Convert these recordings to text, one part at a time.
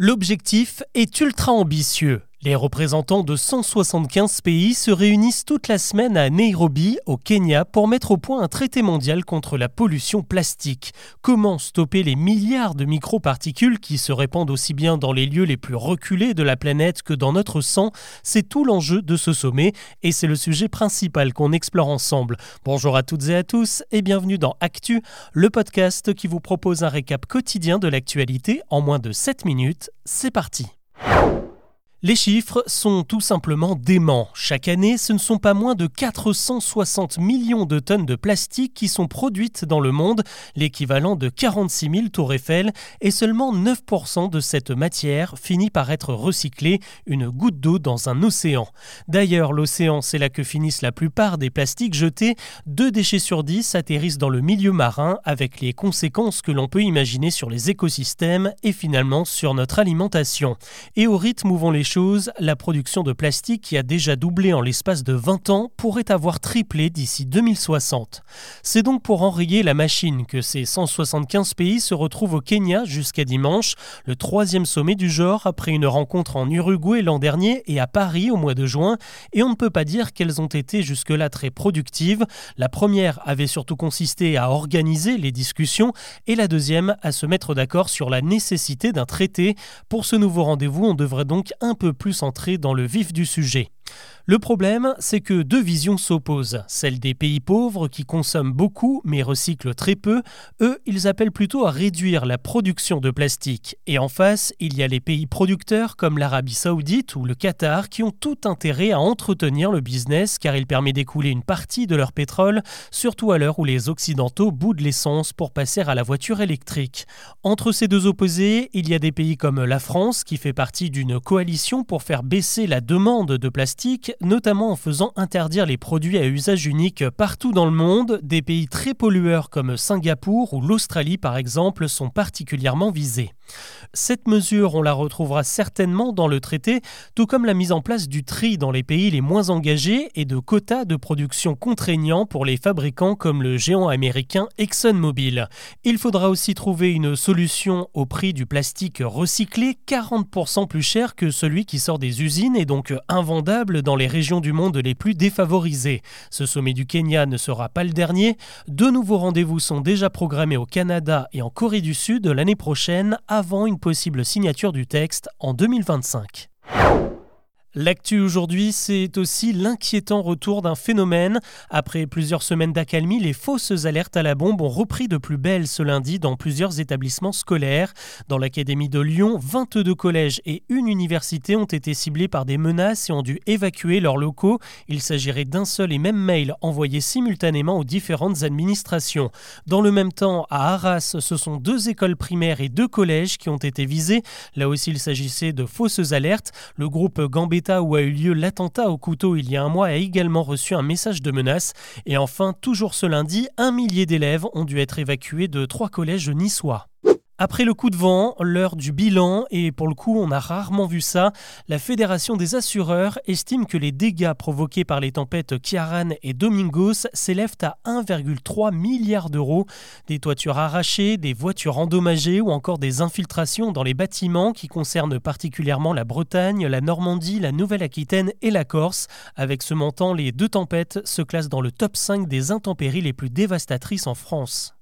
L'objectif est ultra ambitieux. Les représentants de 175 pays se réunissent toute la semaine à Nairobi, au Kenya, pour mettre au point un traité mondial contre la pollution plastique. Comment stopper les milliards de microparticules qui se répandent aussi bien dans les lieux les plus reculés de la planète que dans notre sang? C'est tout l'enjeu de ce sommet et c'est le sujet principal qu'on explore ensemble. Bonjour à toutes et à tous et bienvenue dans Actu, le podcast qui vous propose un récap quotidien de l'actualité en moins de 7 minutes. C'est parti. Les chiffres sont tout simplement déments. Chaque année, ce ne sont pas moins de 460 millions de tonnes de plastique qui sont produites dans le monde, l'équivalent de 46 000 tours Eiffel, et seulement 9% de cette matière finit par être recyclée, une goutte d'eau dans un océan. D'ailleurs, l'océan, c'est là que finissent la plupart des plastiques jetés. Deux déchets sur dix atterrissent dans le milieu marin, avec les conséquences que l'on peut imaginer sur les écosystèmes et finalement sur notre alimentation. Et au rythme où vont les choses, la production de plastique qui a déjà doublé en l'espace de 20 ans pourrait avoir triplé d'ici 2060. C'est donc pour enrayer la machine que ces 175 pays se retrouvent au Kenya jusqu'à dimanche, le troisième sommet du genre après une rencontre en Uruguay l'an dernier et à Paris au mois de juin, et on ne peut pas dire qu'elles ont été jusque-là très productives. La première avait surtout consisté à organiser les discussions et la deuxième à se mettre d'accord sur la nécessité d'un traité. Pour ce nouveau rendez-vous, on devrait donc un peu plus entrer dans le vif du sujet. Le problème, c'est que deux visions s'opposent. Celle des pays pauvres qui consomment beaucoup mais recyclent très peu, eux, ils appellent plutôt à réduire la production de plastique. Et en face, il y a les pays producteurs comme l'Arabie saoudite ou le Qatar qui ont tout intérêt à entretenir le business car il permet d'écouler une partie de leur pétrole, surtout à l'heure où les Occidentaux boudent l'essence pour passer à la voiture électrique. Entre ces deux opposés, il y a des pays comme la France qui fait partie d'une coalition pour faire baisser la demande de plastique notamment en faisant interdire les produits à usage unique partout dans le monde. Des pays très pollueurs comme Singapour ou l'Australie par exemple sont particulièrement visés. Cette mesure, on la retrouvera certainement dans le traité, tout comme la mise en place du tri dans les pays les moins engagés et de quotas de production contraignants pour les fabricants comme le géant américain ExxonMobil. Il faudra aussi trouver une solution au prix du plastique recyclé 40% plus cher que celui qui sort des usines et donc invendable dans les régions du monde les plus défavorisées. Ce sommet du Kenya ne sera pas le dernier. Deux nouveaux rendez-vous sont déjà programmés au Canada et en Corée du Sud l'année prochaine avant une possible signature du texte en 2025. L'actu aujourd'hui, c'est aussi l'inquiétant retour d'un phénomène. Après plusieurs semaines d'accalmie, les fausses alertes à la bombe ont repris de plus belle ce lundi dans plusieurs établissements scolaires. Dans l'Académie de Lyon, 22 collèges et une université ont été ciblés par des menaces et ont dû évacuer leurs locaux. Il s'agirait d'un seul et même mail envoyé simultanément aux différentes administrations. Dans le même temps, à Arras, ce sont deux écoles primaires et deux collèges qui ont été visés. Là aussi, il s'agissait de fausses alertes. Le groupe Gambetta où a eu lieu l'attentat au couteau il y a un mois a également reçu un message de menace. Et enfin, toujours ce lundi, un millier d'élèves ont dû être évacués de trois collèges niçois. Après le coup de vent, l'heure du bilan, et pour le coup on a rarement vu ça, la Fédération des assureurs estime que les dégâts provoqués par les tempêtes Kiaran et Domingos s'élèvent à 1,3 milliard d'euros. Des toitures arrachées, des voitures endommagées ou encore des infiltrations dans les bâtiments qui concernent particulièrement la Bretagne, la Normandie, la Nouvelle-Aquitaine et la Corse. Avec ce montant, les deux tempêtes se classent dans le top 5 des intempéries les plus dévastatrices en France.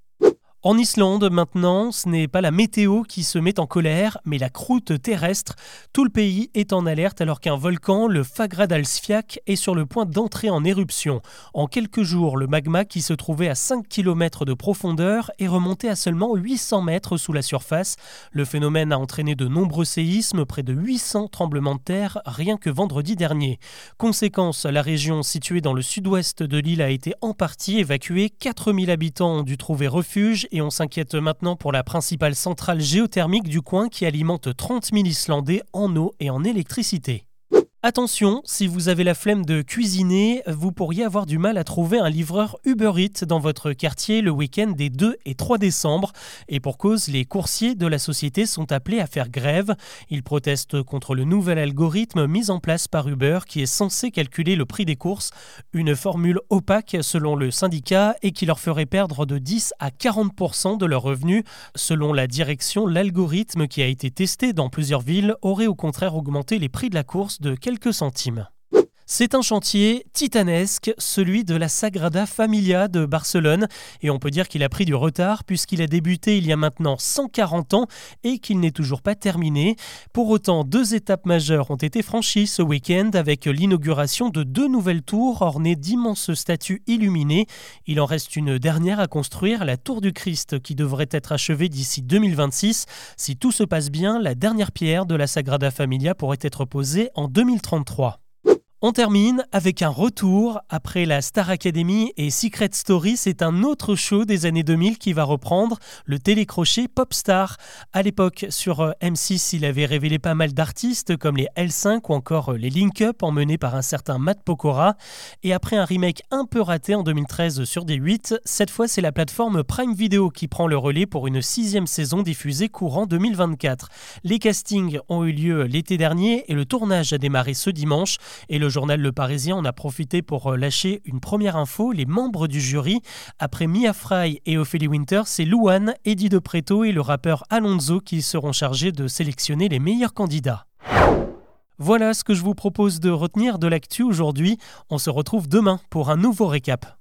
En Islande, maintenant, ce n'est pas la météo qui se met en colère, mais la croûte terrestre. Tout le pays est en alerte alors qu'un volcan, le Fagradalsfjall, est sur le point d'entrer en éruption. En quelques jours, le magma qui se trouvait à 5 km de profondeur est remonté à seulement 800 mètres sous la surface. Le phénomène a entraîné de nombreux séismes, près de 800 tremblements de terre rien que vendredi dernier. Conséquence, la région située dans le sud-ouest de l'île a été en partie évacuée. 4000 habitants ont dû trouver refuge et on s'inquiète maintenant pour la principale centrale géothermique du coin qui alimente 30 000 Islandais en eau et en électricité. Attention, si vous avez la flemme de cuisiner, vous pourriez avoir du mal à trouver un livreur Uber Eats dans votre quartier le week-end des 2 et 3 décembre. Et pour cause, les coursiers de la société sont appelés à faire grève. Ils protestent contre le nouvel algorithme mis en place par Uber qui est censé calculer le prix des courses, une formule opaque selon le syndicat et qui leur ferait perdre de 10 à 40% de leurs revenus. Selon la direction, l'algorithme qui a été testé dans plusieurs villes aurait au contraire augmenté les prix de la course de quelques quelques centimes. C'est un chantier titanesque, celui de la Sagrada Familia de Barcelone, et on peut dire qu'il a pris du retard puisqu'il a débuté il y a maintenant 140 ans et qu'il n'est toujours pas terminé. Pour autant, deux étapes majeures ont été franchies ce week-end avec l'inauguration de deux nouvelles tours ornées d'immenses statues illuminées. Il en reste une dernière à construire, la tour du Christ, qui devrait être achevée d'ici 2026. Si tout se passe bien, la dernière pierre de la Sagrada Familia pourrait être posée en 2033. On termine avec un retour après la Star Academy et Secret Story. C'est un autre show des années 2000 qui va reprendre le télécrochet Popstar. À l'époque, sur euh, M6, il avait révélé pas mal d'artistes comme les L5 ou encore euh, les Link Up emmenés par un certain Matt Pokora. Et après un remake un peu raté en 2013 sur D8, cette fois c'est la plateforme Prime Video qui prend le relais pour une sixième saison diffusée courant 2024. Les castings ont eu lieu l'été dernier et le tournage a démarré ce dimanche. Journal Le Parisien en a profité pour euh, lâcher une première info. Les membres du jury, après Mia Fry et Ophélie Winter, c'est Louane, Eddie De Preto et le rappeur Alonso qui seront chargés de sélectionner les meilleurs candidats. Voilà ce que je vous propose de retenir de l'actu aujourd'hui. On se retrouve demain pour un nouveau récap.